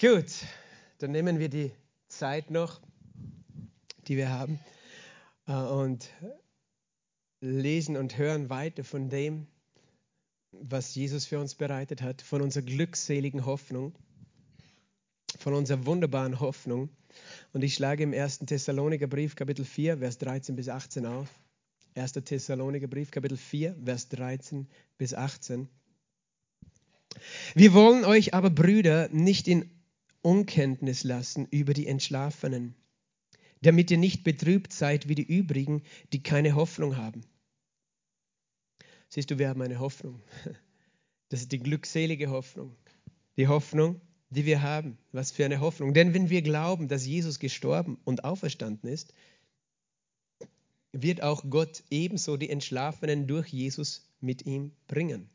Gut, dann nehmen wir die Zeit noch, die wir haben, äh, und lesen und hören weiter von dem, was Jesus für uns bereitet hat, von unserer glückseligen Hoffnung, von unserer wunderbaren Hoffnung. Und ich schlage im 1. Thessaloniker Brief, Kapitel 4, Vers 13 bis 18 auf. 1. Thessaloniker Brief, Kapitel 4, Vers 13 bis 18. Wir wollen euch aber, Brüder, nicht in Unkenntnis lassen über die Entschlafenen, damit ihr nicht betrübt seid wie die übrigen, die keine Hoffnung haben. Siehst du, wir haben eine Hoffnung. Das ist die glückselige Hoffnung. Die Hoffnung, die wir haben. Was für eine Hoffnung. Denn wenn wir glauben, dass Jesus gestorben und auferstanden ist, wird auch Gott ebenso die Entschlafenen durch Jesus mit ihm bringen.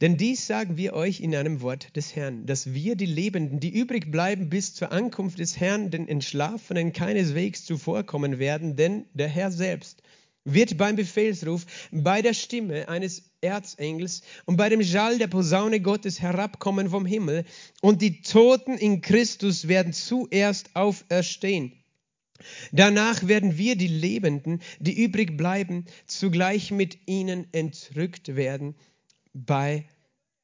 Denn dies sagen wir euch in einem Wort des Herrn, dass wir die Lebenden, die übrig bleiben bis zur Ankunft des Herrn, den Entschlafenen keineswegs zuvorkommen werden, denn der Herr selbst wird beim Befehlsruf, bei der Stimme eines Erzengels und bei dem Schall der Posaune Gottes herabkommen vom Himmel, und die Toten in Christus werden zuerst auferstehen. Danach werden wir, die Lebenden, die übrig bleiben, zugleich mit ihnen entrückt werden bei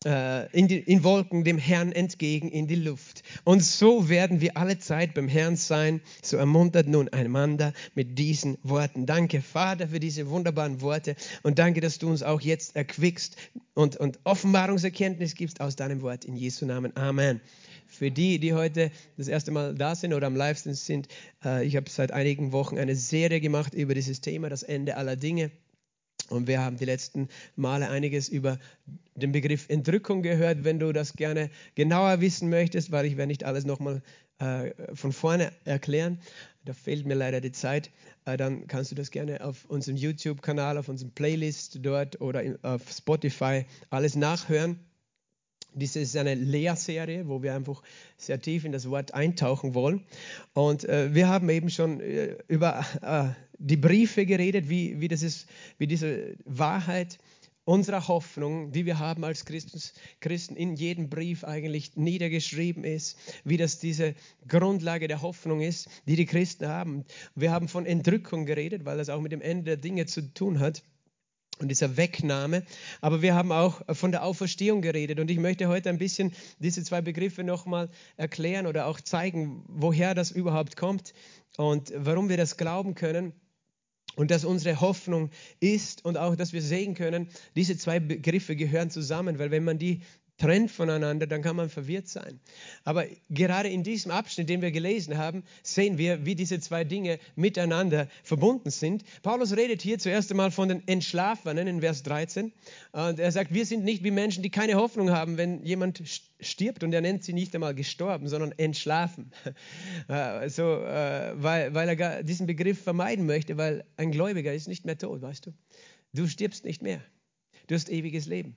äh, in, die, in Wolken dem Herrn entgegen in die Luft. Und so werden wir alle Zeit beim Herrn sein. So ermuntert nun einander mit diesen Worten. Danke, Vater, für diese wunderbaren Worte und danke, dass du uns auch jetzt erquickst und, und Offenbarungserkenntnis gibst aus deinem Wort. In Jesu Namen. Amen. Für die, die heute das erste Mal da sind oder am Livestream sind, äh, ich habe seit einigen Wochen eine Serie gemacht über dieses Thema, das Ende aller Dinge. Und wir haben die letzten Male einiges über den Begriff Entrückung gehört. Wenn du das gerne genauer wissen möchtest, weil ich werde nicht alles nochmal äh, von vorne erklären, da fehlt mir leider die Zeit, äh, dann kannst du das gerne auf unserem YouTube-Kanal, auf unserem Playlist dort oder in, auf Spotify alles nachhören. Dies ist eine Lehrserie, wo wir einfach sehr tief in das Wort eintauchen wollen. Und äh, wir haben eben schon äh, über äh, die Briefe geredet, wie, wie, das ist, wie diese Wahrheit unserer Hoffnung, die wir haben als Christus, Christen, in jedem Brief eigentlich niedergeschrieben ist, wie das diese Grundlage der Hoffnung ist, die die Christen haben. Wir haben von Entrückung geredet, weil das auch mit dem Ende der Dinge zu tun hat und dieser Wegnahme. Aber wir haben auch von der Auferstehung geredet. Und ich möchte heute ein bisschen diese zwei Begriffe nochmal erklären oder auch zeigen, woher das überhaupt kommt und warum wir das glauben können. Und dass unsere Hoffnung ist und auch, dass wir sehen können, diese zwei Begriffe gehören zusammen, weil wenn man die trennt voneinander, dann kann man verwirrt sein. Aber gerade in diesem Abschnitt, den wir gelesen haben, sehen wir, wie diese zwei Dinge miteinander verbunden sind. Paulus redet hier zuerst einmal von den Entschlafenen in Vers 13. Und er sagt, wir sind nicht wie Menschen, die keine Hoffnung haben, wenn jemand stirbt. Und er nennt sie nicht einmal gestorben, sondern entschlafen. So, äh, weil, weil er diesen Begriff vermeiden möchte, weil ein Gläubiger ist nicht mehr tot, weißt du. Du stirbst nicht mehr. Du hast ewiges Leben.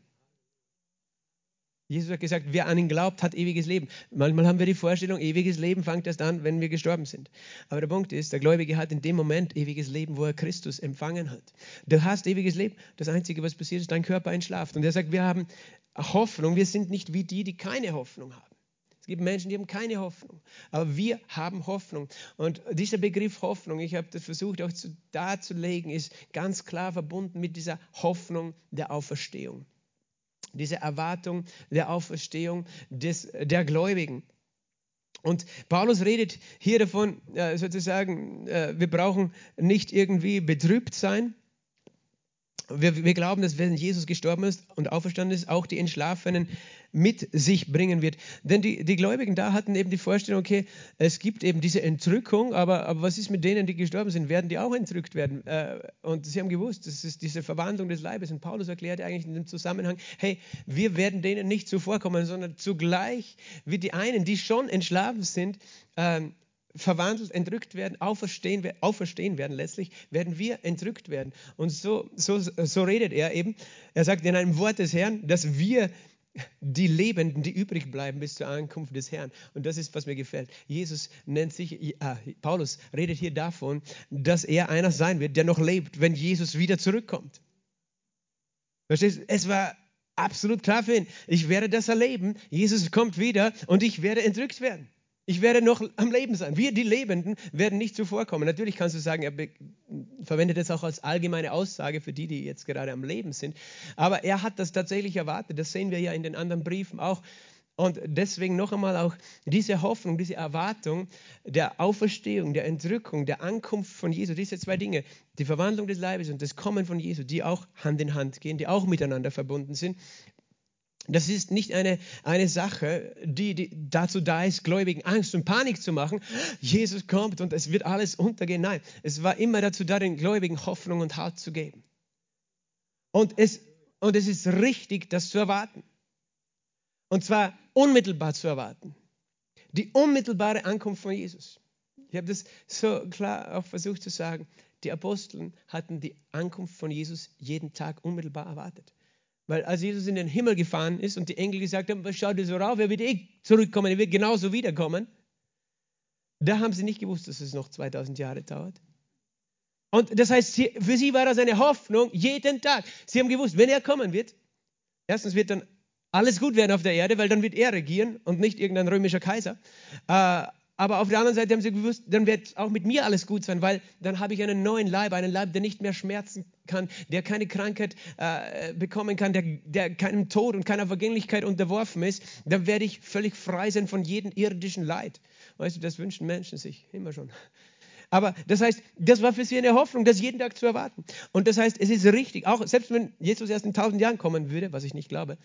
Jesus hat gesagt, wer an ihn glaubt, hat ewiges Leben. Manchmal haben wir die Vorstellung, ewiges Leben fängt erst an, wenn wir gestorben sind. Aber der Punkt ist, der Gläubige hat in dem Moment ewiges Leben, wo er Christus empfangen hat. Du hast ewiges Leben. Das Einzige, was passiert, ist, dein Körper entschlaft. Und er sagt, wir haben Hoffnung. Wir sind nicht wie die, die keine Hoffnung haben. Es gibt Menschen, die haben keine Hoffnung. Aber wir haben Hoffnung. Und dieser Begriff Hoffnung, ich habe das versucht auch darzulegen, ist ganz klar verbunden mit dieser Hoffnung der Auferstehung diese Erwartung der Auferstehung des, der Gläubigen. Und Paulus redet hier davon, äh, sozusagen, äh, wir brauchen nicht irgendwie betrübt sein, wir, wir, glauben, dass wenn Jesus gestorben ist und auferstanden ist, auch die Entschlafenen mit sich bringen wird. Denn die, die Gläubigen da hatten eben die Vorstellung, okay, es gibt eben diese Entrückung, aber, aber was ist mit denen, die gestorben sind? Werden die auch entrückt werden? Äh, und sie haben gewusst, das ist diese Verwandlung des Leibes. Und Paulus erklärte eigentlich in dem Zusammenhang, hey, wir werden denen nicht zuvorkommen, sondern zugleich wie die einen, die schon entschlafen sind, ähm, verwandelt, entrückt werden, auferstehen, auferstehen werden letztlich, werden wir entrückt werden. Und so, so, so redet er eben. Er sagt in einem Wort des Herrn, dass wir die Lebenden, die übrig bleiben bis zur Ankunft des Herrn. Und das ist, was mir gefällt. Jesus nennt sich, äh, Paulus redet hier davon, dass er einer sein wird, der noch lebt, wenn Jesus wieder zurückkommt. Verstehst du? Es war absolut klar für ihn. Ich werde das erleben. Jesus kommt wieder und ich werde entrückt werden. Ich werde noch am Leben sein. Wir, die Lebenden, werden nicht zuvorkommen. Natürlich kannst du sagen, er verwendet das auch als allgemeine Aussage für die, die jetzt gerade am Leben sind. Aber er hat das tatsächlich erwartet. Das sehen wir ja in den anderen Briefen auch. Und deswegen noch einmal auch diese Hoffnung, diese Erwartung der Auferstehung, der Entrückung, der Ankunft von Jesus, diese zwei Dinge, die Verwandlung des Leibes und das Kommen von Jesus, die auch Hand in Hand gehen, die auch miteinander verbunden sind, das ist nicht eine, eine Sache, die, die dazu da ist, Gläubigen Angst und Panik zu machen. Jesus kommt und es wird alles untergehen. Nein, es war immer dazu da, den Gläubigen Hoffnung und Halt zu geben. Und es, und es ist richtig, das zu erwarten. Und zwar unmittelbar zu erwarten. Die unmittelbare Ankunft von Jesus. Ich habe das so klar auch versucht zu sagen. Die Aposteln hatten die Ankunft von Jesus jeden Tag unmittelbar erwartet. Weil als Jesus in den Himmel gefahren ist und die Engel gesagt haben, was schaut ihr so rauf, er wird eh zurückkommen, er wird genauso wiederkommen, da haben sie nicht gewusst, dass es noch 2000 Jahre dauert. Und das heißt, für sie war das eine Hoffnung jeden Tag. Sie haben gewusst, wenn er kommen wird, erstens wird dann alles gut werden auf der Erde, weil dann wird er regieren und nicht irgendein römischer Kaiser. Aber auf der anderen Seite haben sie gewusst, dann wird auch mit mir alles gut sein, weil dann habe ich einen neuen Leib, einen Leib, der nicht mehr schmerzen kann, der keine Krankheit äh, bekommen kann, der, der keinem Tod und keiner Vergänglichkeit unterworfen ist. Dann werde ich völlig frei sein von jedem irdischen Leid. Weißt du, das wünschen Menschen sich immer schon. Aber das heißt, das war für sie eine Hoffnung, das jeden Tag zu erwarten. Und das heißt, es ist richtig, auch selbst wenn Jesus erst in tausend Jahren kommen würde, was ich nicht glaube,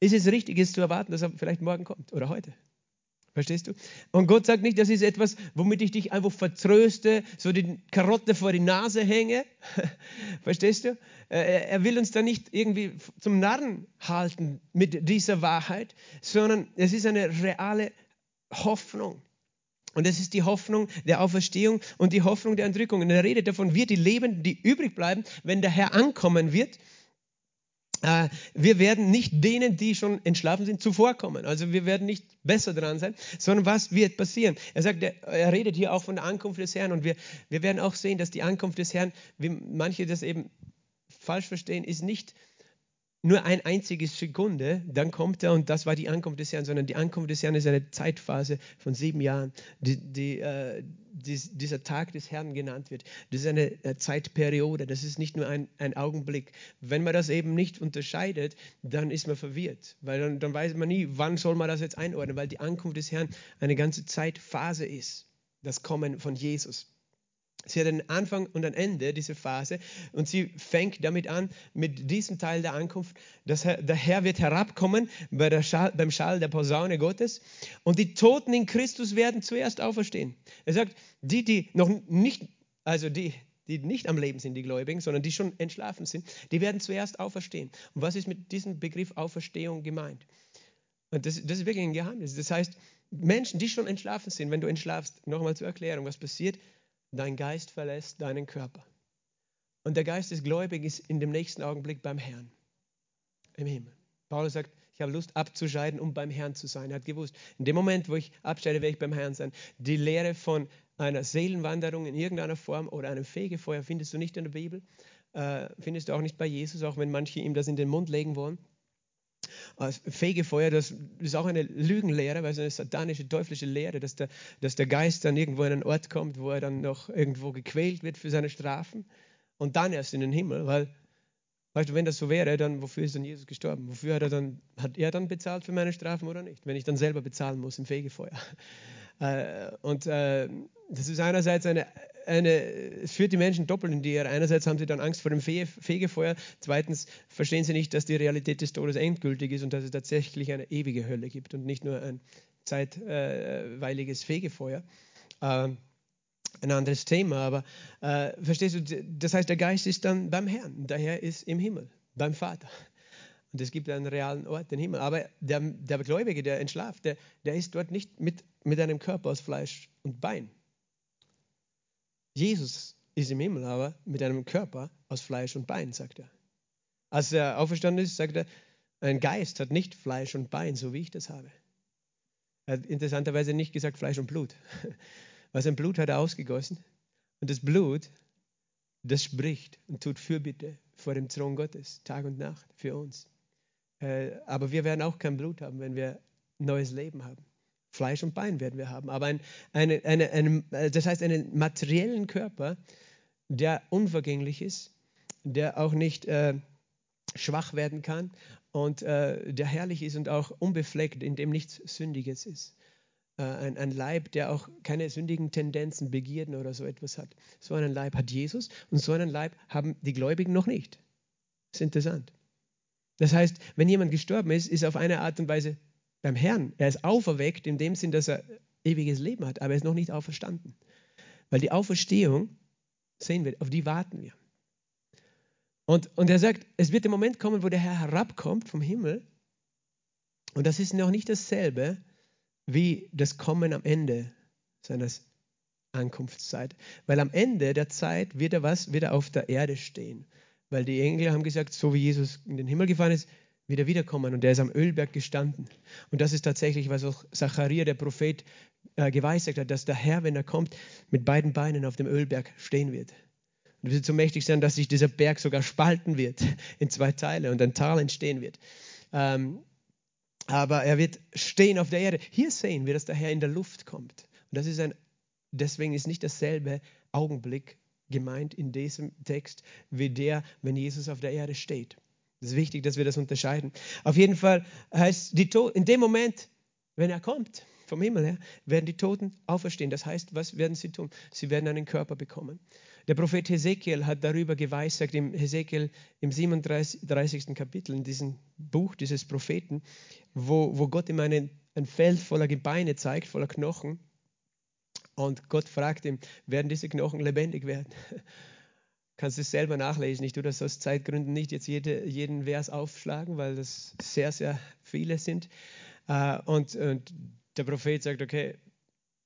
ist es richtig, es zu erwarten, dass er vielleicht morgen kommt oder heute. Verstehst du? Und Gott sagt nicht, das ist etwas, womit ich dich einfach vertröste, so die Karotte vor die Nase hänge. Verstehst du? Er will uns da nicht irgendwie zum Narren halten mit dieser Wahrheit, sondern es ist eine reale Hoffnung. Und es ist die Hoffnung der Auferstehung und die Hoffnung der Entrückung. Und er redet davon, wir die Lebenden, die übrig bleiben, wenn der Herr ankommen wird, äh, wir werden nicht denen, die schon entschlafen sind, zuvorkommen. Also wir werden nicht besser dran sein, sondern was wird passieren? Er sagt, er, er redet hier auch von der Ankunft des Herrn und wir, wir werden auch sehen, dass die Ankunft des Herrn, wie manche das eben falsch verstehen, ist nicht nur ein einziges Sekunde, dann kommt er und das war die Ankunft des Herrn, sondern die Ankunft des Herrn ist eine Zeitphase von sieben Jahren, die, die, äh, die, dieser Tag des Herrn genannt wird. Das ist eine äh, Zeitperiode, das ist nicht nur ein, ein, Augenblick. Wenn man das eben nicht unterscheidet, dann ist man verwirrt, weil dann, dann weiß man nie, wann soll man das jetzt einordnen, weil die Ankunft des Herrn eine ganze Zeitphase ist, das Kommen von Jesus. Sie hat einen Anfang und ein Ende, diese Phase. Und sie fängt damit an, mit diesem Teil der Ankunft. dass der Herr wird herabkommen bei Schall, beim Schall der Posaune Gottes. Und die Toten in Christus werden zuerst auferstehen. Er sagt, die, die noch nicht, also die, die nicht am Leben sind, die Gläubigen, sondern die schon entschlafen sind, die werden zuerst auferstehen. Und was ist mit diesem Begriff Auferstehung gemeint? Und das, das ist wirklich ein Geheimnis. Das heißt, Menschen, die schon entschlafen sind, wenn du entschlafst, nochmal zur Erklärung, was passiert, dein Geist verlässt deinen Körper. Und der Geist des Gläubigen ist in dem nächsten Augenblick beim Herrn im Himmel. Paulus sagt, ich habe Lust abzuscheiden, um beim Herrn zu sein. Er hat gewusst, in dem Moment, wo ich abscheide, werde ich beim Herrn sein. Die Lehre von einer Seelenwanderung in irgendeiner Form oder einem Fegefeuer findest du nicht in der Bibel, äh, findest du auch nicht bei Jesus, auch wenn manche ihm das in den Mund legen wollen. Fegefeuer, das ist auch eine Lügenlehre, weil es eine satanische, teuflische Lehre, dass der, dass der Geist dann irgendwo in einen Ort kommt, wo er dann noch irgendwo gequält wird für seine Strafen und dann erst in den Himmel, weil, weißt du, wenn das so wäre, dann wofür ist dann Jesus gestorben? Wofür hat er dann, hat er dann bezahlt für meine Strafen oder nicht? Wenn ich dann selber bezahlen muss im Fegefeuer. Äh, und äh, das ist einerseits eine, eine, es führt die Menschen doppelt in die Irre. Einerseits haben sie dann Angst vor dem Fe Fegefeuer, zweitens verstehen sie nicht, dass die Realität des Todes endgültig ist und dass es tatsächlich eine ewige Hölle gibt und nicht nur ein zeitweiliges Fegefeuer. Äh, ein anderes Thema, aber äh, verstehst du, das heißt, der Geist ist dann beim Herrn, der Herr ist im Himmel, beim Vater. Und es gibt einen realen Ort, den Himmel. Aber der, der Gläubige, der entschlaft, der, der ist dort nicht mit, mit einem Körper aus Fleisch und Bein. Jesus ist im Himmel, aber mit einem Körper aus Fleisch und Bein, sagt er. Als er auferstanden ist, sagt er, ein Geist hat nicht Fleisch und Bein, so wie ich das habe. Er hat interessanterweise nicht gesagt Fleisch und Blut. Weil sein Blut hat er ausgegossen. Und das Blut, das spricht und tut Fürbitte vor dem Thron Gottes, Tag und Nacht für uns. Äh, aber wir werden auch kein Blut haben, wenn wir neues Leben haben. Fleisch und Bein werden wir haben. Aber ein, eine, eine, eine, äh, das heißt einen materiellen Körper, der unvergänglich ist, der auch nicht äh, schwach werden kann und äh, der herrlich ist und auch unbefleckt, in dem nichts Sündiges ist. Äh, ein, ein, Leib, der auch keine sündigen Tendenzen, Begierden oder so etwas hat. So einen Leib hat Jesus und so einen Leib haben die Gläubigen noch nicht. Das ist interessant. Das heißt, wenn jemand gestorben ist, ist er auf eine Art und Weise beim Herrn. Er ist auferweckt in dem Sinn, dass er ewiges Leben hat, aber er ist noch nicht auferstanden. Weil die Auferstehung, sehen wir, auf die warten wir. Und, und er sagt, es wird der Moment kommen, wo der Herr herabkommt vom Himmel. Und das ist noch nicht dasselbe wie das Kommen am Ende seiner Ankunftszeit. Weil am Ende der Zeit wird er was? Wird er auf der Erde stehen. Weil die Engel haben gesagt, so wie Jesus in den Himmel gefahren ist, wird er wiederkommen. Und er ist am Ölberg gestanden. Und das ist tatsächlich, was auch Zacharia, der Prophet, äh, geweissagt hat, dass der Herr, wenn er kommt, mit beiden Beinen auf dem Ölberg stehen wird. Und wird so mächtig sein, dass sich dieser Berg sogar spalten wird in zwei Teile und ein Tal entstehen wird. Ähm, aber er wird stehen auf der Erde. Hier sehen wir, dass der Herr in der Luft kommt. Und das ist ein, deswegen ist nicht dasselbe Augenblick gemeint in diesem Text wie der, wenn Jesus auf der Erde steht. Es ist wichtig, dass wir das unterscheiden. Auf jeden Fall heißt die to in dem Moment, wenn er kommt vom Himmel her, werden die Toten auferstehen. Das heißt, was werden sie tun? Sie werden einen Körper bekommen. Der Prophet Hesekiel hat darüber geweissagt, im Hesekiel im 37. Kapitel, in diesem Buch dieses Propheten, wo, wo Gott ihm einen, ein Feld voller Gebeine zeigt, voller Knochen. Und Gott fragt ihn, werden diese Knochen lebendig werden? Kannst du es selber nachlesen. Ich tue das aus Zeitgründen nicht jetzt jede, jeden Vers aufschlagen, weil das sehr, sehr viele sind. Äh, und, und der Prophet sagt, okay,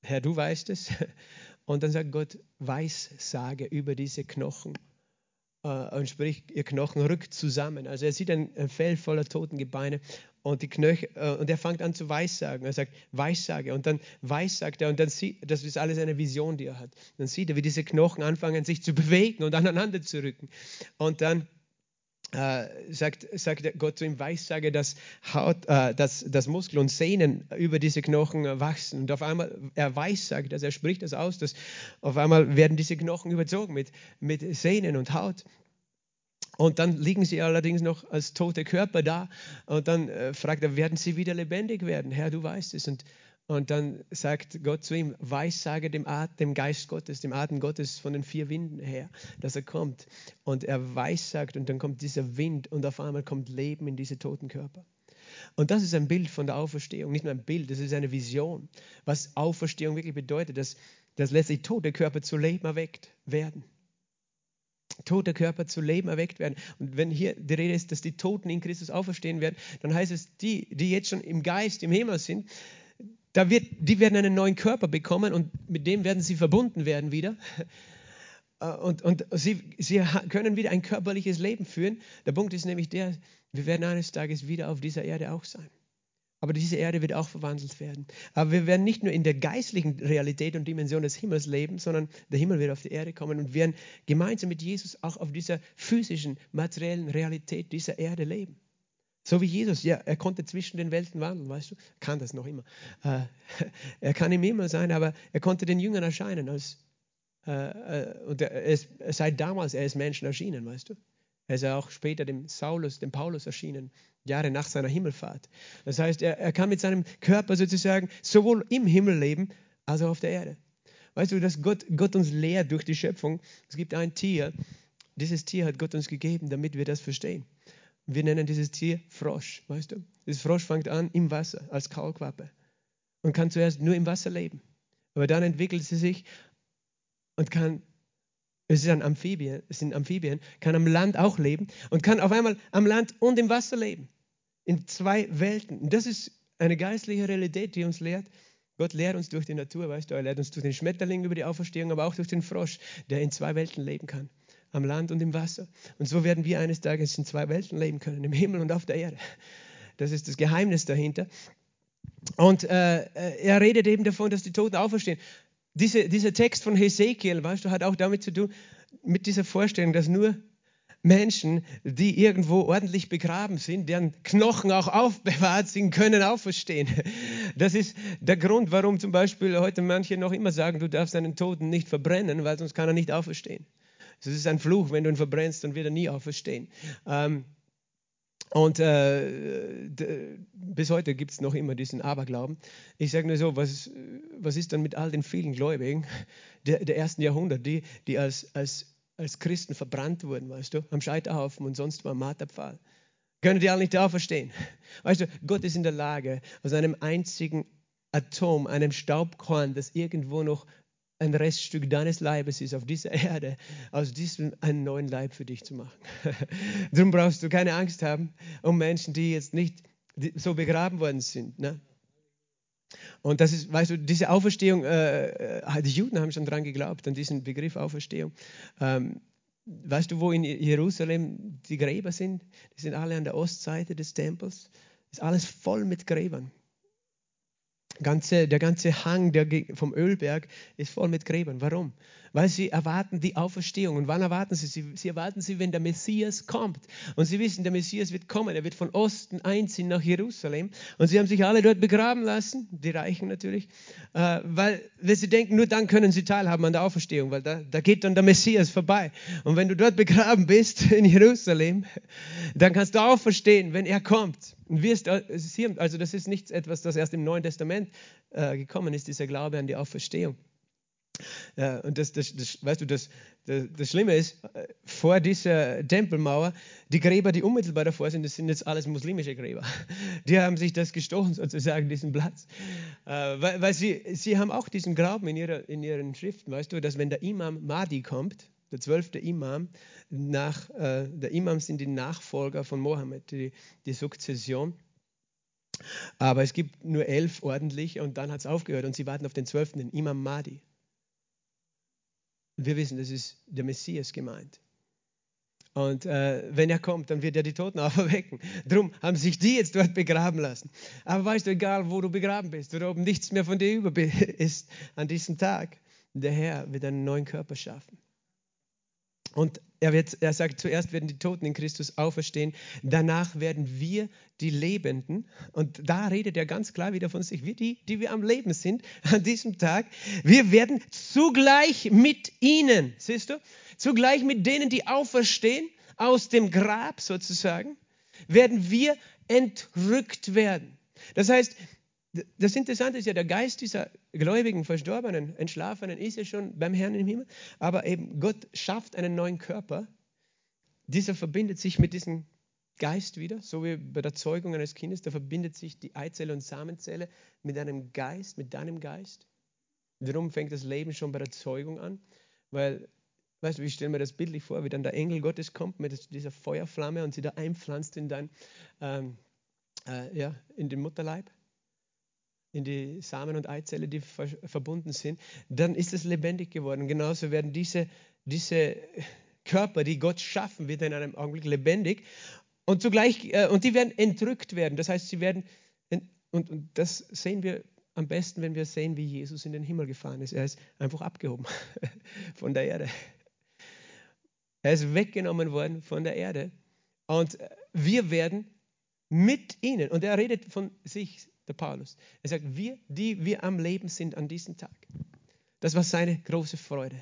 Herr, du weißt es. Und dann sagt Gott, Weissage über diese Knochen. Äh, und spricht, ihr Knochen rückt zusammen. Also er sieht ein, Fell voller toten Gebeine und, die Knöchel, äh, und er fängt an zu weissagen. Er sagt, Weissage. Und dann weissagt er und dann sieht, das ist alles eine Vision, die er hat. Dann sieht er, wie diese Knochen anfangen, sich zu bewegen und aneinander zu rücken. Und dann äh, sagt, sagt Gott zu ihm, Weissage, dass, Haut, äh, dass, dass Muskel und Sehnen über diese Knochen wachsen. Und auf einmal, er weissagt, dass er spricht das aus, dass auf einmal werden diese Knochen überzogen mit, mit Sehnen und Haut. Und dann liegen sie allerdings noch als tote Körper da. Und dann äh, fragt er, werden sie wieder lebendig werden? Herr, du weißt es. Und und dann sagt Gott zu ihm, weissage dem, dem Geist Gottes, dem Atem Gottes von den vier Winden her, dass er kommt. Und er weissagt und dann kommt dieser Wind und auf einmal kommt Leben in diese toten Körper. Und das ist ein Bild von der Auferstehung, nicht nur ein Bild, das ist eine Vision, was Auferstehung wirklich bedeutet, dass, dass letztlich tote Körper zu Leben erweckt werden. Tote Körper zu Leben erweckt werden. Und wenn hier die Rede ist, dass die Toten in Christus auferstehen werden, dann heißt es, die, die jetzt schon im Geist, im Himmel sind, da wird, die werden einen neuen Körper bekommen und mit dem werden sie verbunden werden wieder. Äh, und, und sie, sie können wieder ein körperliches Leben führen. Der Punkt ist nämlich der, wir werden eines Tages wieder auf dieser Erde auch sein. Aber diese Erde wird auch verwandelt werden. Aber wir werden nicht nur in der geistlichen Realität und Dimension des Himmels leben, sondern der Himmel wird auf die Erde kommen und werden gemeinsam mit Jesus auch auf dieser physischen, materiellen Realität dieser Erde leben. So wie Jesus, ja, er konnte zwischen den Welten wandeln, weißt du, kann das noch immer. Äh, er kann im Himmel sein, aber er konnte den Jüngern erscheinen als, äh, äh und er ist, seit damals, er ist Menschen erschienen, weißt du. Er ist ja auch später dem Saulus, dem Paulus erschienen, Jahre nach seiner Himmelfahrt. Das heißt, er, er kann mit seinem Körper sozusagen sowohl im Himmel leben, als auch auf der Erde. Weißt du, dass Gott, Gott uns lehrt durch die Schöpfung. Es gibt ein Tier, dieses Tier hat Gott uns gegeben, damit wir das verstehen. Wir nennen dieses Tier Frosch, weißt du? Das Frosch fängt an im Wasser als Kaulquappe und kann zuerst nur im Wasser leben. Aber dann entwickelt sie sich und kann, es ist ein Amphibien, es sind Amphibien, kann am Land auch leben und kann auf einmal am Land und im Wasser leben. In zwei Welten. Und das ist eine geistliche Realität, die uns lehrt, Gott lehrt uns durch die Natur, weißt du, er lehrt uns durch den Schmetterling über die Auferstehung, aber auch durch den Frosch, der in zwei Welten leben kann am Land und im Wasser. Und so werden wir eines Tages in zwei Welten leben können, im Himmel und auf der Erde. Das ist das Geheimnis dahinter. Und äh, äh, er redet eben davon, dass die Toten auferstehen. Diese, dieser Text von Hesekiel, weißt du, hat auch damit zu tun, mit dieser Vorstellung, dass nur Menschen, die irgendwo ordentlich begraben sind, deren Knochen auch aufbewahrt sind, können auferstehen. Das ist der Grund, warum zum Beispiel heute manche noch immer sagen, du darfst einen Toten nicht verbrennen, weil sonst kann er nicht auferstehen. Das ist ein Fluch, wenn du ihn verbrennst, dann wird er nie auferstehen. Ähm, und äh, bis heute gibt es noch immer diesen Aberglauben. Ich sage nur so, was, was ist dann mit all den vielen Gläubigen der, der ersten Jahrhunderte, die, die als, als als Christen verbrannt wurden, weißt du, am Scheiterhaufen und sonst wo am Marterpfahl. Können die alle nicht auferstehen? Weißt du, Gott ist in der Lage, aus einem einzigen Atom, einem Staubkorn, das irgendwo noch ein Reststück deines Leibes ist auf dieser Erde, aus diesem einen neuen Leib für dich zu machen. Darum brauchst du keine Angst haben um Menschen, die jetzt nicht so begraben worden sind. Ne? Und das ist, weißt du, diese Auferstehung, äh, äh, die Juden haben schon dran geglaubt, an diesen Begriff Auferstehung. Ähm, weißt du, wo in Jerusalem die Gräber sind? Die sind alle an der Ostseite des Tempels. Ist alles voll mit Gräbern. Ganze, der ganze Hang der, vom Ölberg ist voll mit Gräbern. Warum? Weil sie erwarten die Auferstehung. Und wann erwarten sie sie? Sie erwarten sie, wenn der Messias kommt. Und sie wissen, der Messias wird kommen. Er wird von Osten einziehen nach Jerusalem. Und sie haben sich alle dort begraben lassen, die Reichen natürlich, äh, weil, weil sie denken, nur dann können sie teilhaben an der Auferstehung, weil da, da geht dann der Messias vorbei. Und wenn du dort begraben bist in Jerusalem, dann kannst du auferstehen, wenn er kommt. Wirst, also das ist nichts etwas, das erst im Neuen Testament äh, gekommen ist, dieser Glaube an die Auferstehung. Ja, und das, das, das, weißt du, das, das, das Schlimme ist, äh, vor dieser Tempelmauer, die Gräber, die unmittelbar davor sind, das sind jetzt alles muslimische Gräber. Die haben sich das gestochen, sozusagen, diesen Platz. Äh, weil, weil sie, sie haben auch diesen Glauben in, ihrer, in ihren Schriften, weißt du, dass wenn der Imam Mahdi kommt, der zwölfte Imam, nach, äh, der Imam sind die Nachfolger von Mohammed, die, die Sukzession. Aber es gibt nur elf ordentliche und dann hat es aufgehört und sie warten auf den zwölften, den Imam Mahdi. Wir wissen, das ist der Messias gemeint. Und äh, wenn er kommt, dann wird er die Toten auferwecken. Darum haben sich die jetzt dort begraben lassen. Aber weißt du, egal wo du begraben bist oder ob nichts mehr von dir über ist an diesem Tag, der Herr wird einen neuen Körper schaffen. Und er, wird, er sagt, zuerst werden die Toten in Christus auferstehen, danach werden wir die Lebenden, und da redet er ganz klar wieder von sich, wir die, die wir am Leben sind an diesem Tag, wir werden zugleich mit ihnen, siehst du, zugleich mit denen, die auferstehen, aus dem Grab sozusagen, werden wir entrückt werden. Das heißt, das Interessante ist ja, der Geist dieser gläubigen, verstorbenen, entschlafenen ist ja schon beim Herrn im Himmel, aber eben Gott schafft einen neuen Körper. Dieser verbindet sich mit diesem Geist wieder, so wie bei der Zeugung eines Kindes, da verbindet sich die Eizelle und Samenzelle mit einem Geist, mit deinem Geist. Darum fängt das Leben schon bei der Zeugung an, weil, weißt du, ich stelle mir das bildlich vor, wie dann der Engel Gottes kommt mit dieser Feuerflamme und sie da einpflanzt in dein, ähm, äh, ja, in den Mutterleib in die Samen- und Eizelle, die verbunden sind, dann ist es lebendig geworden. Genauso werden diese, diese Körper, die Gott schaffen wird, in einem Augenblick lebendig und zugleich, äh, und die werden entrückt werden. Das heißt, sie werden, und, und das sehen wir am besten, wenn wir sehen, wie Jesus in den Himmel gefahren ist. Er ist einfach abgehoben von der Erde. Er ist weggenommen worden von der Erde. Und wir werden mit ihnen, und er redet von sich der Paulus. Er sagt, wir, die wir am Leben sind an diesem Tag. Das war seine große Freude.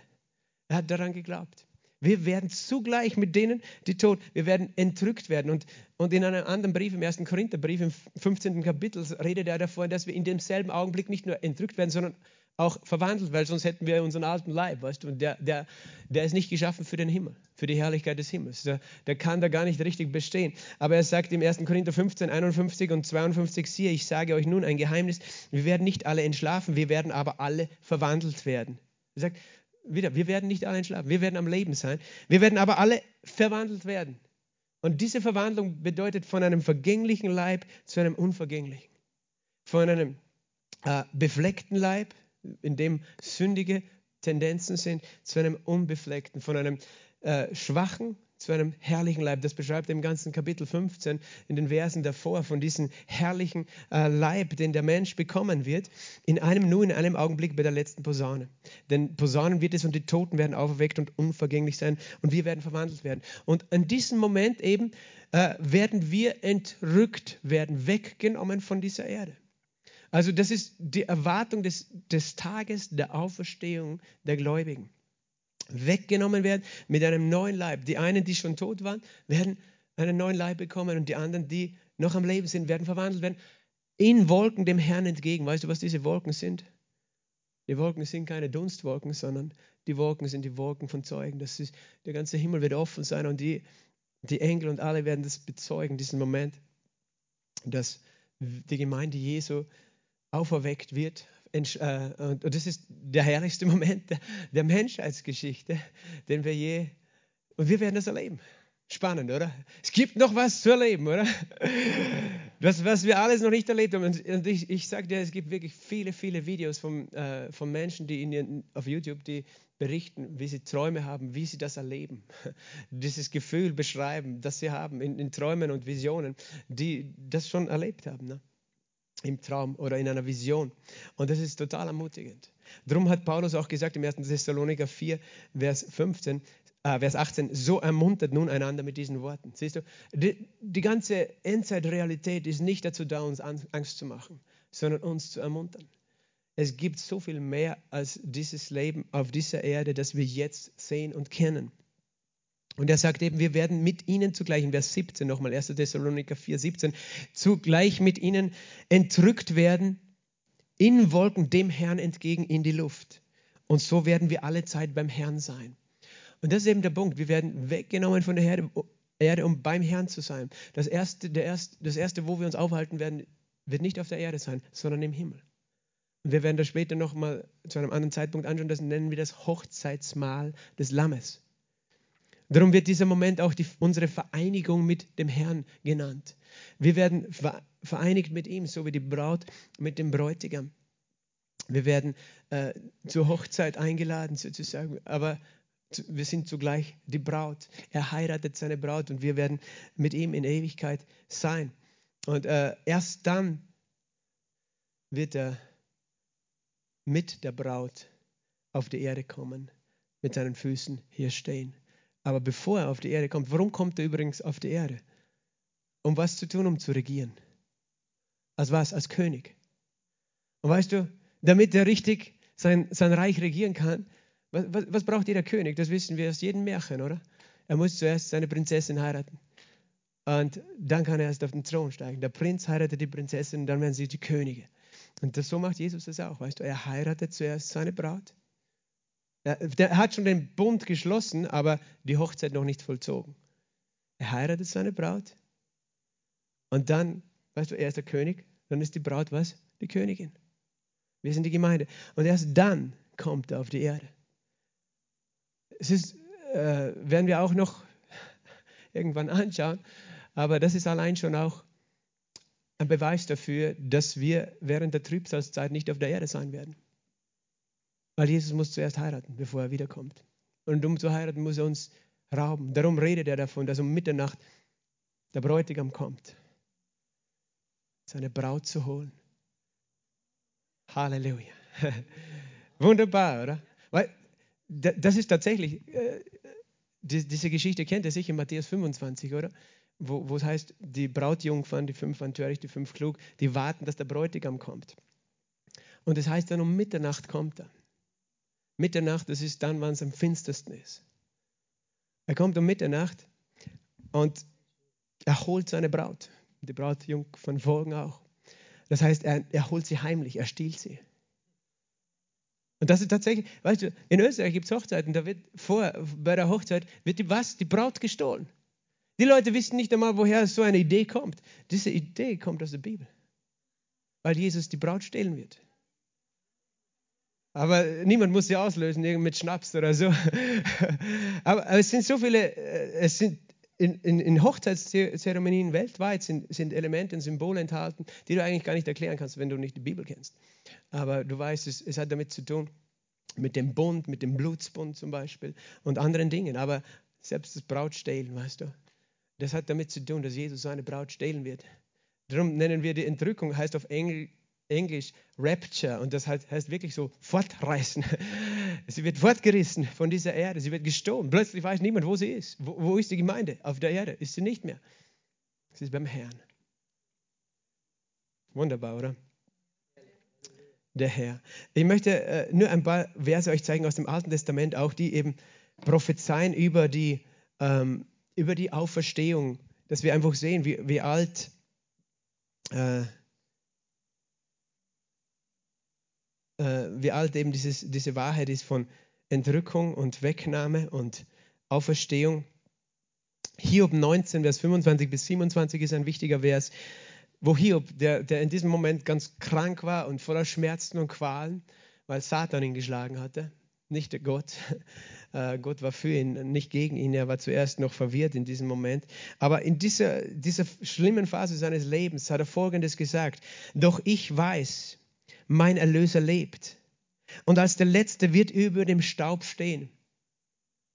Er hat daran geglaubt. Wir werden zugleich mit denen, die tot, wir werden entrückt werden. Und, und in einem anderen Brief, im 1. Korintherbrief, im 15. Kapitel, redet er davon, dass wir in demselben Augenblick nicht nur entrückt werden, sondern auch verwandelt, weil sonst hätten wir unseren alten Leib, weißt du, und der, der, der ist nicht geschaffen für den Himmel, für die Herrlichkeit des Himmels. Der, der kann da gar nicht richtig bestehen. Aber er sagt im 1. Korinther 15, 51 und 52, siehe, ich sage euch nun ein Geheimnis, wir werden nicht alle entschlafen, wir werden aber alle verwandelt werden. Er sagt, wieder, wir werden nicht alle entschlafen, wir werden am Leben sein, wir werden aber alle verwandelt werden. Und diese Verwandlung bedeutet von einem vergänglichen Leib zu einem unvergänglichen. Von einem äh, befleckten Leib in dem sündige Tendenzen sind, zu einem unbefleckten, von einem äh, schwachen zu einem herrlichen Leib. Das beschreibt im ganzen Kapitel 15 in den Versen davor von diesem herrlichen äh, Leib, den der Mensch bekommen wird, in einem nur in einem Augenblick bei der letzten Posaune. Denn Posaunen wird es und die Toten werden auferweckt und unvergänglich sein und wir werden verwandelt werden. Und in diesem Moment eben äh, werden wir entrückt werden, weggenommen von dieser Erde. Also das ist die Erwartung des, des Tages der Auferstehung der Gläubigen. Weggenommen werden mit einem neuen Leib. Die einen, die schon tot waren, werden einen neuen Leib bekommen und die anderen, die noch am Leben sind, werden verwandelt werden in Wolken dem Herrn entgegen. Weißt du, was diese Wolken sind? Die Wolken sind keine Dunstwolken, sondern die Wolken sind die Wolken von Zeugen. Das ist, der ganze Himmel wird offen sein und die, die Engel und alle werden das bezeugen, diesen Moment, dass die Gemeinde Jesu auferweckt wird. Äh, und das ist der herrlichste Moment der Menschheitsgeschichte, den wir je, und wir werden das erleben. Spannend, oder? Es gibt noch was zu erleben, oder? Das, was wir alles noch nicht erlebt haben. Und ich, ich sage dir, es gibt wirklich viele, viele Videos von, äh, von Menschen, die in, auf YouTube, die berichten, wie sie Träume haben, wie sie das erleben. Dieses Gefühl beschreiben, das sie haben in, in Träumen und Visionen, die das schon erlebt haben. Ne? Im Traum oder in einer Vision. Und das ist total ermutigend. Darum hat Paulus auch gesagt im 1. Thessaloniker 4, Vers 15, äh, Vers 18, so ermuntert nun einander mit diesen Worten. Siehst du, die, die ganze Endzeitrealität ist nicht dazu da, uns Angst zu machen, sondern uns zu ermuntern. Es gibt so viel mehr als dieses Leben auf dieser Erde, das wir jetzt sehen und kennen. Und er sagt eben, wir werden mit ihnen zugleich, in Vers 17 nochmal, 1. Thessaloniker 4, 17, zugleich mit ihnen entrückt werden in Wolken dem Herrn entgegen in die Luft. Und so werden wir alle Zeit beim Herrn sein. Und das ist eben der Punkt. Wir werden weggenommen von der Erde, Erde um beim Herrn zu sein. Das erste, der erste, das erste, wo wir uns aufhalten werden, wird nicht auf der Erde sein, sondern im Himmel. Und wir werden das später nochmal zu einem anderen Zeitpunkt anschauen. Das nennen wir das Hochzeitsmahl des Lammes. Darum wird dieser Moment auch die, unsere Vereinigung mit dem Herrn genannt. Wir werden vereinigt mit ihm, so wie die Braut mit dem Bräutigam. Wir werden äh, zur Hochzeit eingeladen, sozusagen, aber wir sind zugleich die Braut. Er heiratet seine Braut und wir werden mit ihm in Ewigkeit sein. Und äh, erst dann wird er mit der Braut auf die Erde kommen, mit seinen Füßen hier stehen. Aber bevor er auf die Erde kommt, warum kommt er übrigens auf die Erde? Um was zu tun, um zu regieren. Als was? Als König. Und weißt du, damit er richtig sein, sein Reich regieren kann, was, was, was braucht jeder König? Das wissen wir aus jedem Märchen, oder? Er muss zuerst seine Prinzessin heiraten. Und dann kann er erst auf den Thron steigen. Der Prinz heiratet die Prinzessin dann werden sie die Könige. Und das, so macht Jesus das auch, weißt du. Er heiratet zuerst seine Braut er hat schon den Bund geschlossen, aber die Hochzeit noch nicht vollzogen. Er heiratet seine Braut und dann, weißt du, er ist der König, dann ist die Braut was? Die Königin. Wir sind die Gemeinde. Und erst dann kommt er auf die Erde. Es ist, äh, werden wir auch noch irgendwann anschauen, aber das ist allein schon auch ein Beweis dafür, dass wir während der Trübsalzeit nicht auf der Erde sein werden. Weil Jesus muss zuerst heiraten, bevor er wiederkommt. Und um zu heiraten, muss er uns rauben. Darum redet er davon, dass um Mitternacht der Bräutigam kommt, seine Braut zu holen. Halleluja. Wunderbar, oder? Weil das ist tatsächlich, äh, diese Geschichte kennt ihr sicher in Matthäus 25, oder? Wo, wo es heißt, die Brautjungfern, die fünf waren töricht, die fünf klug, die warten, dass der Bräutigam kommt. Und es das heißt dann, um Mitternacht kommt er. Mitternacht, das ist dann, wann es am finstersten ist. Er kommt um Mitternacht und er holt seine Braut. Die Braut von folgen auch. Das heißt, er, er holt sie heimlich, er stiehlt sie. Und das ist tatsächlich, weißt du, in Österreich gibt es Hochzeiten, da wird vor, bei der Hochzeit wird die was? Die Braut gestohlen. Die Leute wissen nicht einmal, woher so eine Idee kommt. Diese Idee kommt aus der Bibel. Weil Jesus die Braut stehlen wird. Aber niemand muss sie auslösen, mit Schnaps oder so. Aber, es sind so viele, äh, es sind in, in, in Hochzeitszeremonien weltweit sind, sind, Elemente und Symbole enthalten, die du eigentlich gar nicht erklären kannst, wenn du nicht die Bibel kennst. Aber du weißt, es, es hat damit zu tun, mit dem Bund, mit dem Blutsbund zum Beispiel und anderen Dingen. Aber Selbst das Brautstehlen, weißt du. Das hat damit zu tun, dass Jesus seine Braut stehlen wird. Darum nennen wir die Entrückung, heißt auf Engl Englisch Rapture und das heißt, heißt wirklich so fortreißen. Sie wird fortgerissen von dieser Erde, sie wird gestohlen. Plötzlich weiß niemand, wo sie ist. Wo, wo ist die Gemeinde? Auf der Erde ist sie nicht mehr. Sie ist beim Herrn. Wunderbar, oder? Der Herr. Ich möchte äh, nur ein paar Verse euch zeigen aus dem Alten Testament, auch die eben prophezeien über die, ähm, über die Auferstehung, dass wir einfach sehen, wie, wie alt äh, äh, wie alt eben dieses, diese Wahrheit ist von Entrückung und Wegnahme und Auferstehung. Hiob 19, Vers 25 bis 27 ist ein wichtiger Vers, wo Hiob, der, der in diesem Moment ganz krank war und voller Schmerzen und Qualen, weil Satan ihn geschlagen hatte, nicht Gott. Äh, Gott war für ihn, nicht gegen ihn. Er war zuerst noch verwirrt in diesem Moment. Aber in dieser, dieser schlimmen Phase seines Lebens hat er Folgendes gesagt. Doch ich weiß, mein Erlöser lebt. Und als der Letzte wird über dem Staub stehen.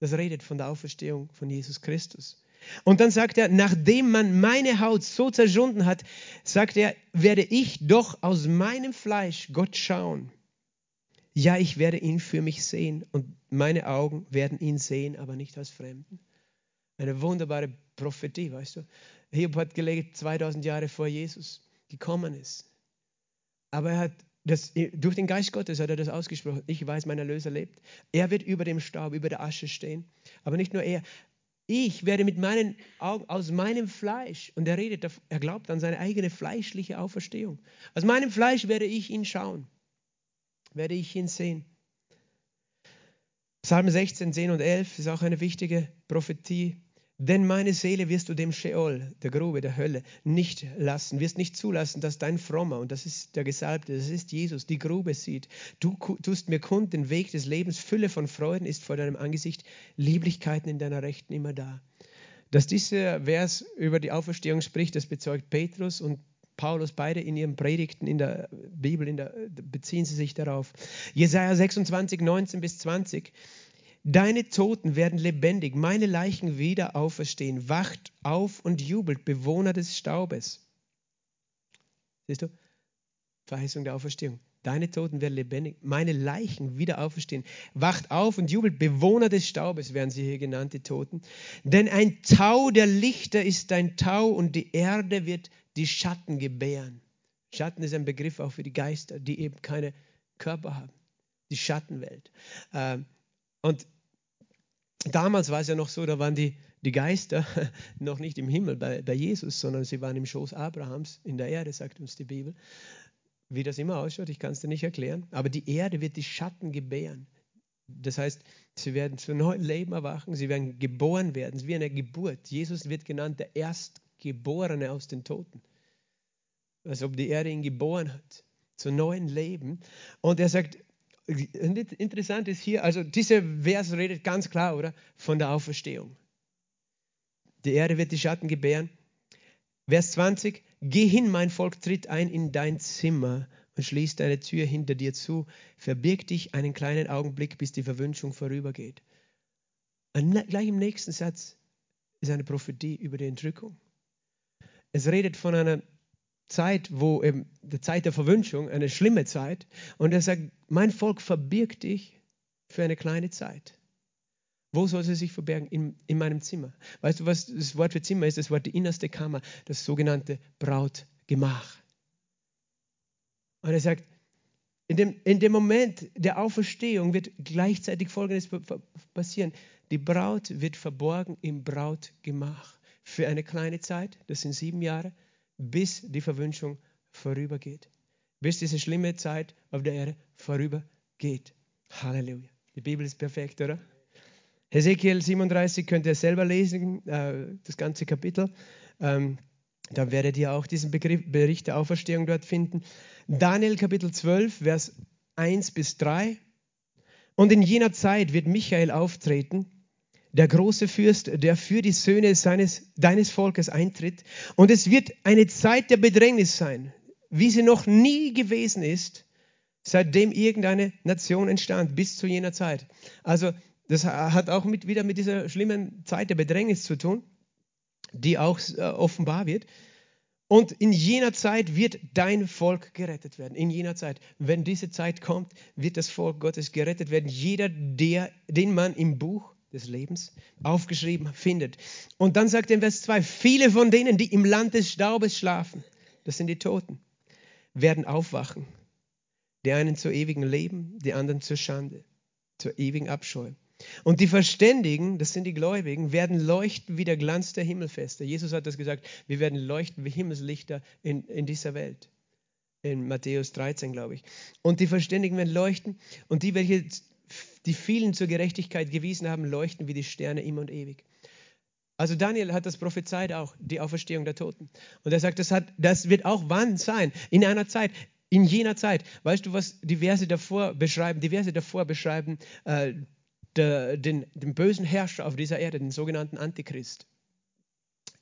Das redet von der Auferstehung von Jesus Christus. Und dann sagt er, nachdem man meine Haut so zerschunden hat, sagt er, werde ich doch aus meinem Fleisch Gott schauen. Ja, ich werde ihn für mich sehen und meine Augen werden ihn sehen, aber nicht als Fremden. Eine wunderbare Prophetie, weißt du. Hiob hat gelebt 2000 Jahre vor Jesus gekommen ist. Aber er hat das, durch den Geist Gottes hat er das ausgesprochen. Ich weiß, mein Erlöser lebt. Er wird über dem Staub, über der Asche stehen. Aber nicht nur er. Ich werde mit meinen Augen aus meinem Fleisch, und er redet, er glaubt an seine eigene fleischliche Auferstehung. Aus meinem Fleisch werde ich ihn schauen, werde ich ihn sehen. Psalm 16, 10 und 11 ist auch eine wichtige Prophetie. Denn meine Seele wirst du dem Sheol, der Grube, der Hölle, nicht lassen, wirst nicht zulassen, dass dein Frommer, und das ist der Gesalbte, das ist Jesus, die Grube sieht. Du tust mir kund den Weg des Lebens, Fülle von Freuden ist vor deinem Angesicht, Lieblichkeiten in deiner Rechten immer da. Dass dieser Vers über die Auferstehung spricht, das bezeugt Petrus und Paulus beide in ihren Predigten in der Bibel, in der, beziehen sie sich darauf. Jesaja 26, 19 bis 20. Deine Toten werden lebendig, meine Leichen wieder auferstehen. Wacht auf und jubelt, Bewohner des Staubes. Siehst du? Verheißung der Auferstehung. Deine Toten werden lebendig, meine Leichen wieder auferstehen. Wacht auf und jubelt, Bewohner des Staubes werden sie hier genannt, die Toten. Denn ein Tau der Lichter ist dein Tau und die Erde wird die Schatten gebären. Schatten ist ein Begriff auch für die Geister, die eben keine Körper haben. Die Schattenwelt. Ähm, und Damals war es ja noch so, da waren die, die Geister noch nicht im Himmel bei, bei Jesus, sondern sie waren im Schoß Abrahams in der Erde, sagt uns die Bibel. Wie das immer ausschaut, ich kann es dir nicht erklären. Aber die Erde wird die Schatten gebären. Das heißt, sie werden zu neuen Leben erwachen, sie werden geboren werden, wie eine Geburt. Jesus wird genannt der Erstgeborene aus den Toten. Als ob die Erde ihn geboren hat, zu neuen Leben. Und er sagt, Interessant ist hier, also dieser Vers redet ganz klar, oder? Von der Auferstehung. Die Erde wird die Schatten gebären. Vers 20, geh hin, mein Volk, tritt ein in dein Zimmer und schließ deine Tür hinter dir zu. Verbirg dich einen kleinen Augenblick, bis die Verwünschung vorübergeht. Und gleich im nächsten Satz ist eine Prophetie über die Entrückung. Es redet von einer Zeit, wo eben die Zeit der Verwünschung, eine schlimme Zeit, und er sagt, mein Volk verbirgt dich für eine kleine Zeit. Wo soll sie sich verbergen? In, in meinem Zimmer. Weißt du, was das Wort für Zimmer ist? Das Wort die innerste Kammer, das sogenannte Brautgemach. Und er sagt, in dem, in dem Moment der Auferstehung wird gleichzeitig Folgendes passieren. Die Braut wird verborgen im Brautgemach für eine kleine Zeit, das sind sieben Jahre, bis die Verwünschung vorübergeht. Bis diese schlimme Zeit auf der Erde vorübergeht. Halleluja. Die Bibel ist perfekt, oder? Hesekiel 37 könnt ihr selber lesen, äh, das ganze Kapitel. Ähm, da werdet ihr auch diesen Begriff, Bericht der Auferstehung dort finden. Daniel Kapitel 12, Vers 1 bis 3. Und in jener Zeit wird Michael auftreten der große Fürst, der für die Söhne seines, deines Volkes eintritt. Und es wird eine Zeit der Bedrängnis sein, wie sie noch nie gewesen ist, seitdem irgendeine Nation entstand, bis zu jener Zeit. Also Das hat auch mit, wieder mit dieser schlimmen Zeit der Bedrängnis zu tun, die auch äh, offenbar wird. Und in jener Zeit wird dein Volk gerettet werden. In jener Zeit. Wenn diese Zeit kommt, wird das Volk Gottes gerettet werden. Jeder, der, den man im Buch des Lebens aufgeschrieben findet. Und dann sagt er in Vers 2, viele von denen, die im Land des Staubes schlafen, das sind die Toten, werden aufwachen. Die einen zu ewigem Leben, die anderen zur Schande, zur ewigen Abscheu. Und die Verständigen, das sind die Gläubigen, werden leuchten wie der Glanz der Himmelfeste. Jesus hat das gesagt, wir werden leuchten wie Himmelslichter in, in dieser Welt. In Matthäus 13, glaube ich. Und die Verständigen werden leuchten und die, welche die vielen zur Gerechtigkeit gewiesen haben, leuchten wie die Sterne immer und ewig. Also Daniel hat das prophezeit auch, die Auferstehung der Toten. Und er sagt, das, hat, das wird auch wann sein? In einer Zeit, in jener Zeit. Weißt du, was die Verse davor beschreiben? Die Verse davor beschreiben äh, der, den, den bösen Herrscher auf dieser Erde, den sogenannten Antichrist.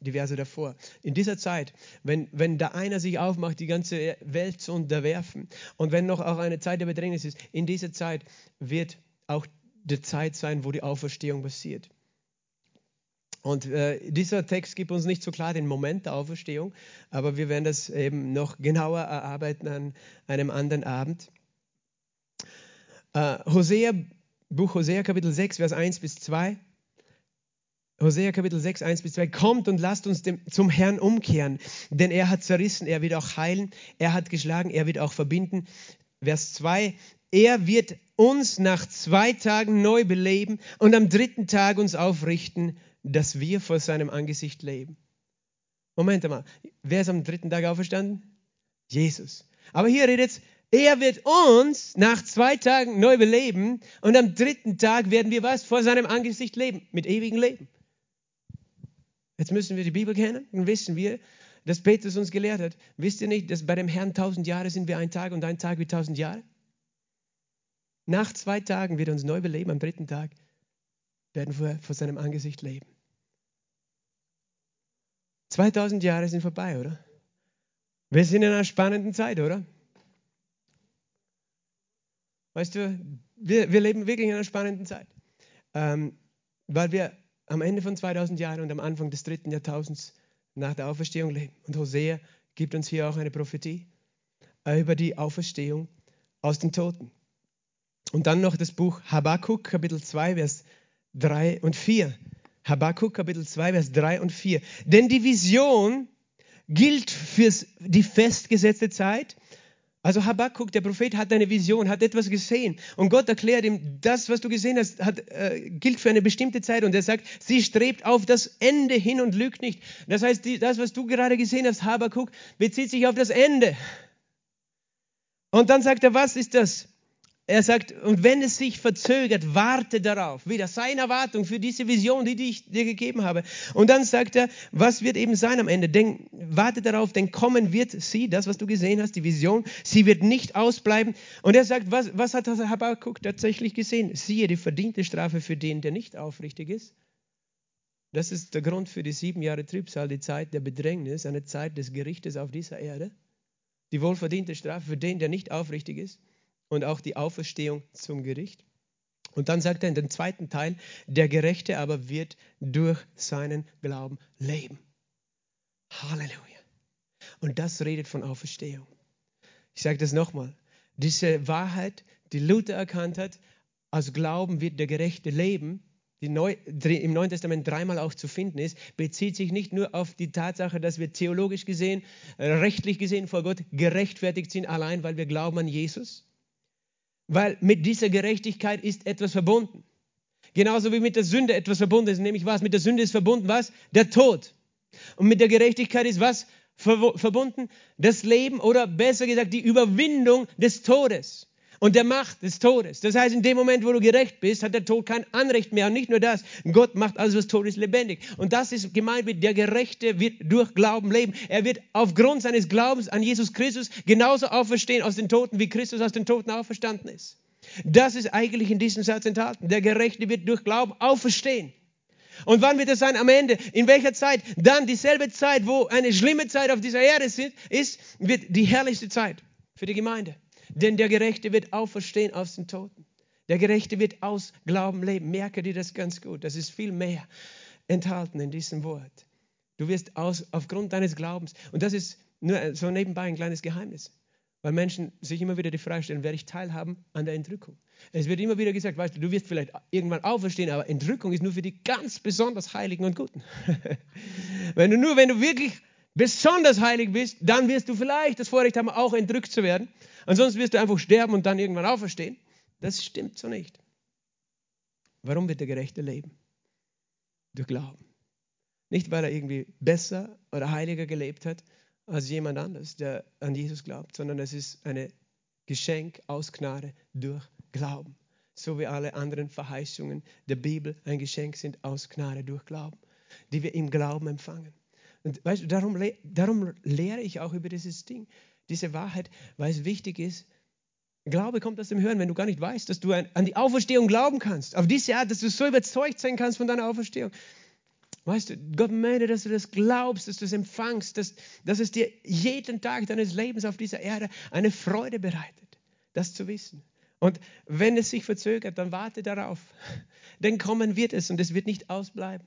Die Verse davor. In dieser Zeit, wenn, wenn da einer sich aufmacht, die ganze Welt zu unterwerfen und wenn noch auch eine Zeit der Bedrängnis ist, in dieser Zeit wird auch die Zeit sein, wo die Auferstehung passiert. Und äh, dieser Text gibt uns nicht so klar den Moment der Auferstehung, aber wir werden das eben noch genauer erarbeiten an einem anderen Abend. Äh, Hosea Buch Hosea Kapitel 6, Vers 1 bis 2. Hosea Kapitel 6, 1 bis 2. Kommt und lasst uns dem, zum Herrn umkehren, denn er hat zerrissen, er wird auch heilen, er hat geschlagen, er wird auch verbinden. Vers 2. Er wird uns nach zwei Tagen neu beleben und am dritten Tag uns aufrichten, dass wir vor seinem Angesicht leben. Moment mal, wer ist am dritten Tag auferstanden? Jesus. Aber hier redet es er wird uns nach zwei Tagen neu beleben und am dritten Tag werden wir was? Vor seinem Angesicht leben, mit ewigem Leben. Jetzt müssen wir die Bibel kennen und wissen wir, dass Petrus uns gelehrt hat. Wisst ihr nicht, dass bei dem Herrn tausend Jahre sind wie ein Tag und ein Tag wie tausend Jahre? Nach zwei Tagen wird er uns neu beleben, am dritten Tag werden wir vor seinem Angesicht leben. 2000 Jahre sind vorbei, oder? Wir sind in einer spannenden Zeit, oder? Weißt du, wir, wir leben wirklich in einer spannenden Zeit, ähm, weil wir am Ende von 2000 Jahren und am Anfang des dritten Jahrtausends nach der Auferstehung leben. Und Hosea gibt uns hier auch eine Prophetie über die Auferstehung aus den Toten. Und dann noch das Buch Habakkuk, Kapitel 2, Vers 3 und 4. Habakkuk, Kapitel 2, Vers 3 und 4. Denn die Vision gilt für die festgesetzte Zeit also Habakkuk, der Prophet, hat eine Vision, hat etwas gesehen. Und Gott erklärt ihm, das, was du gesehen hast, hat, äh, gilt für eine bestimmte Zeit. Und er sagt, sie strebt auf das Ende hin und lügt nicht. Das heißt, die, das, was du gerade gesehen hast, Habakkuk, bezieht sich auf das Ende. Und dann sagt er, was ist das? Er sagt, und wenn es sich verzögert, warte darauf. Wieder seine Erwartung für diese Vision, die ich dir gegeben habe. Und dann sagt er, was wird eben sein am Ende? Denk, warte darauf, denn kommen wird sie, das, was du gesehen hast, die Vision, sie wird nicht ausbleiben. Und er sagt, was, was hat Habakkuk tatsächlich gesehen? Siehe, die verdiente Strafe für den, der nicht aufrichtig ist. Das ist der Grund für die sieben Jahre Trübsal, die Zeit der Bedrängnis, eine Zeit des Gerichtes auf dieser Erde. Die wohlverdiente Strafe für den, der nicht aufrichtig ist und auch die Auferstehung zum Gericht. Und dann sagt er in dem zweiten Teil, der Gerechte aber wird durch seinen Glauben leben. Halleluja. Und das redet von Auferstehung. Ich sage das nochmal. Diese Wahrheit, die Luther erkannt hat, aus Glauben wird der Gerechte leben, die Neu, im Neuen Testament dreimal auch zu finden ist, bezieht sich nicht nur auf die Tatsache, dass wir theologisch gesehen, rechtlich gesehen vor Gott gerechtfertigt sind, allein weil wir glauben an Jesus, weil mit dieser Gerechtigkeit ist etwas verbunden. Genauso wie mit der Sünde etwas verbunden ist, nämlich was? Mit der Sünde ist verbunden was? Der Tod. Und mit der Gerechtigkeit ist was verbunden? Das Leben oder besser gesagt die Überwindung des Todes und der Macht des Todes. Das heißt, in dem Moment, wo du gerecht bist, hat der Tod kein Anrecht mehr. Und nicht nur das, Gott macht alles, was tot ist, lebendig. Und das ist gemeint mit, der Gerechte wird durch Glauben leben. Er wird aufgrund seines Glaubens an Jesus Christus genauso auferstehen aus den Toten, wie Christus aus den Toten auferstanden ist. Das ist eigentlich in diesem Satz enthalten. Der Gerechte wird durch Glauben auferstehen. Und wann wird es sein? Am Ende. In welcher Zeit? Dann dieselbe Zeit, wo eine schlimme Zeit auf dieser Erde ist, wird die herrlichste Zeit für die Gemeinde. Denn der Gerechte wird auferstehen aus den Toten. Der Gerechte wird aus Glauben leben. Merke dir das ganz gut. Das ist viel mehr enthalten in diesem Wort. Du wirst aus, aufgrund deines Glaubens, und das ist nur so nebenbei ein kleines Geheimnis, weil Menschen sich immer wieder die Frage stellen, werde ich teilhaben an der Entrückung? Es wird immer wieder gesagt, weißt du, du wirst vielleicht irgendwann auferstehen, aber Entrückung ist nur für die ganz besonders Heiligen und Guten. wenn du nur, wenn du wirklich besonders heilig bist, dann wirst du vielleicht das Vorrecht haben, auch entrückt zu werden. Ansonsten wirst du einfach sterben und dann irgendwann auferstehen. Das stimmt so nicht. Warum wird der Gerechte leben? Durch Glauben. Nicht, weil er irgendwie besser oder heiliger gelebt hat als jemand anders, der an Jesus glaubt, sondern es ist ein Geschenk aus Gnade durch Glauben. So wie alle anderen Verheißungen der Bibel ein Geschenk sind aus Gnade durch Glauben, die wir im Glauben empfangen. Und weißt du, darum, darum lehre ich auch über dieses Ding, diese Wahrheit, weil es wichtig ist. Glaube kommt aus dem Hören, wenn du gar nicht weißt, dass du an die Auferstehung glauben kannst. Auf diese Art, dass du so überzeugt sein kannst von deiner Auferstehung. Weißt du, Gott möchte, dass du das glaubst, dass du es empfangst, dass, dass es dir jeden Tag deines Lebens auf dieser Erde eine Freude bereitet, das zu wissen. Und wenn es sich verzögert, dann warte darauf. Denn kommen wird es und es wird nicht ausbleiben.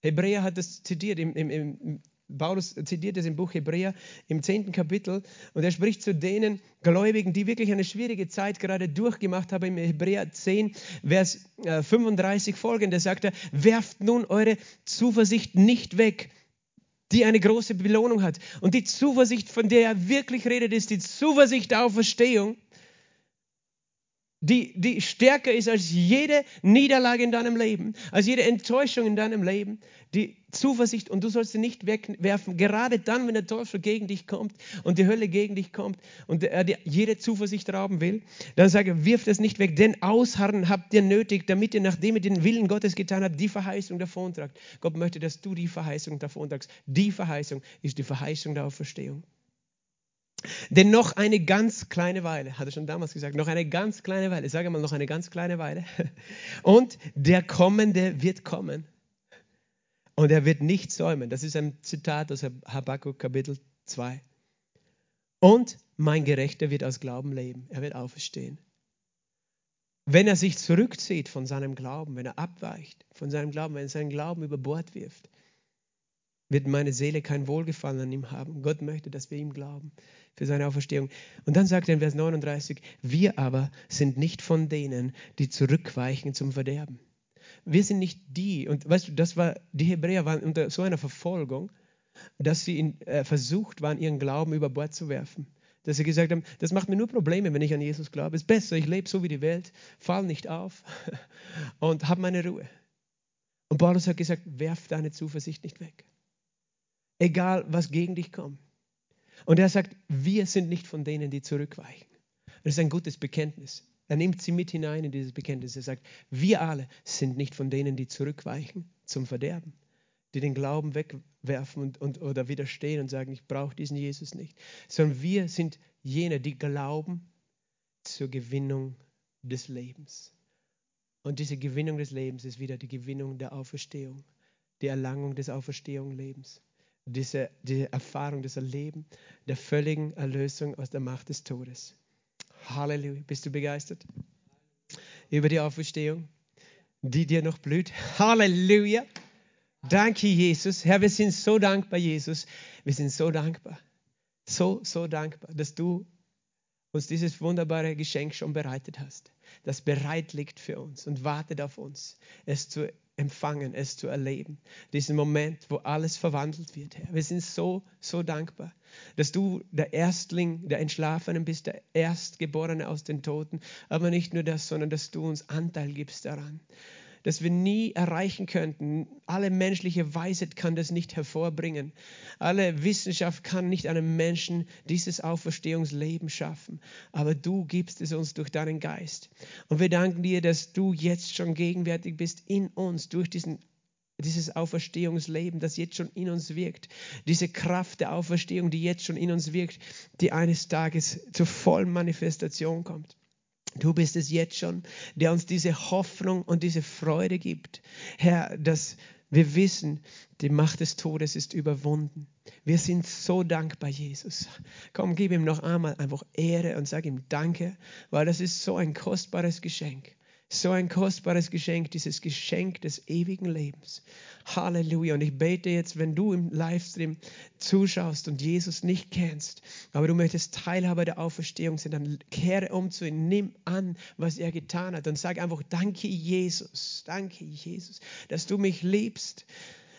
Hebräer hat das zitiert, im, im, im, Paulus zitiert es im Buch Hebräer im zehnten Kapitel und er spricht zu denen Gläubigen, die wirklich eine schwierige Zeit gerade durchgemacht haben. Im Hebräer 10, Vers 35 folgende sagt er, werft nun eure Zuversicht nicht weg, die eine große Belohnung hat. Und die Zuversicht, von der er wirklich redet, ist die Zuversicht der Auferstehung die, die stärker ist als jede Niederlage in deinem Leben, als jede Enttäuschung in deinem Leben, die Zuversicht und du sollst sie nicht wegwerfen, gerade dann, wenn der Teufel gegen dich kommt und die Hölle gegen dich kommt und er dir jede Zuversicht rauben will, dann sage, wirf das nicht weg, denn Ausharren habt ihr nötig, damit ihr, nachdem ihr den Willen Gottes getan habt, die Verheißung davontragt. Gott möchte, dass du die Verheißung davontragst. Die Verheißung ist die Verheißung der Auferstehung. Denn noch eine ganz kleine Weile, hat er schon damals gesagt, noch eine ganz kleine Weile, sage mal noch eine ganz kleine Weile. Und der Kommende wird kommen. Und er wird nicht säumen. Das ist ein Zitat aus Habakkuk Kapitel 2. Und mein Gerechter wird aus Glauben leben. Er wird auferstehen. Wenn er sich zurückzieht von seinem Glauben, wenn er abweicht von seinem Glauben, wenn er seinen Glauben über Bord wirft, wird meine Seele kein Wohlgefallen an ihm haben. Gott möchte, dass wir ihm glauben für seine Auferstehung. Und dann sagt er in Vers 39, wir aber sind nicht von denen, die zurückweichen zum Verderben. Wir sind nicht die, und weißt du, das war, die Hebräer waren unter so einer Verfolgung, dass sie in, äh, versucht waren, ihren Glauben über Bord zu werfen. Dass sie gesagt haben, das macht mir nur Probleme, wenn ich an Jesus glaube. Es ist besser, ich lebe so wie die Welt, fall nicht auf und habe meine Ruhe. Und Paulus hat gesagt, werf deine Zuversicht nicht weg egal was gegen dich kommt. Und er sagt, wir sind nicht von denen, die zurückweichen. Das ist ein gutes Bekenntnis. Er nimmt sie mit hinein in dieses Bekenntnis. Er sagt, wir alle sind nicht von denen, die zurückweichen zum Verderben, die den Glauben wegwerfen und, und, oder widerstehen und sagen, ich brauche diesen Jesus nicht, sondern wir sind jene, die glauben zur Gewinnung des Lebens. Und diese Gewinnung des Lebens ist wieder die Gewinnung der Auferstehung, die Erlangung des Auferstehungslebens diese, diese Erfahrung, das Erleben der völligen Erlösung aus der Macht des Todes. Halleluja. Bist du begeistert über die Auferstehung, die dir noch blüht? Halleluja. Danke, Jesus. Herr, wir sind so dankbar, Jesus. Wir sind so dankbar. So, so dankbar, dass du uns dieses wunderbare Geschenk schon bereitet hast, das bereit liegt für uns und wartet auf uns, es zu empfangen, es zu erleben. Diesen Moment, wo alles verwandelt wird, Herr. Wir sind so, so dankbar, dass du der Erstling der Entschlafenen bist, der Erstgeborene aus den Toten. Aber nicht nur das, sondern dass du uns Anteil gibst daran das wir nie erreichen könnten. Alle menschliche Weisheit kann das nicht hervorbringen. Alle Wissenschaft kann nicht einem Menschen dieses Auferstehungsleben schaffen. Aber du gibst es uns durch deinen Geist. Und wir danken dir, dass du jetzt schon gegenwärtig bist in uns durch diesen dieses Auferstehungsleben, das jetzt schon in uns wirkt, diese Kraft der Auferstehung, die jetzt schon in uns wirkt, die eines Tages zur vollen Manifestation kommt. Du bist es jetzt schon, der uns diese Hoffnung und diese Freude gibt. Herr, dass wir wissen, die Macht des Todes ist überwunden. Wir sind so dankbar, Jesus. Komm, gib ihm noch einmal einfach Ehre und sag ihm Danke, weil das ist so ein kostbares Geschenk. So ein kostbares Geschenk, dieses Geschenk des ewigen Lebens. Halleluja. Und ich bete jetzt, wenn du im Livestream zuschaust und Jesus nicht kennst, aber du möchtest Teilhaber der Auferstehung sein, dann kehre um zu ihm, nimm an, was er getan hat und sag einfach, danke Jesus, danke Jesus, dass du mich liebst,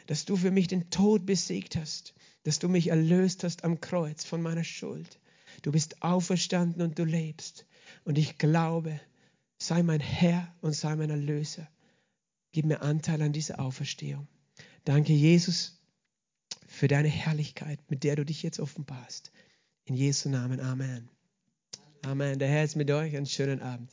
dass du für mich den Tod besiegt hast, dass du mich erlöst hast am Kreuz von meiner Schuld. Du bist auferstanden und du lebst. Und ich glaube, sei mein Herr und sei mein Erlöser. Gib mir Anteil an dieser Auferstehung. Danke, Jesus, für deine Herrlichkeit, mit der du dich jetzt offenbarst. In Jesu Namen, Amen. Amen. Der Herr ist mit euch. Einen schönen Abend.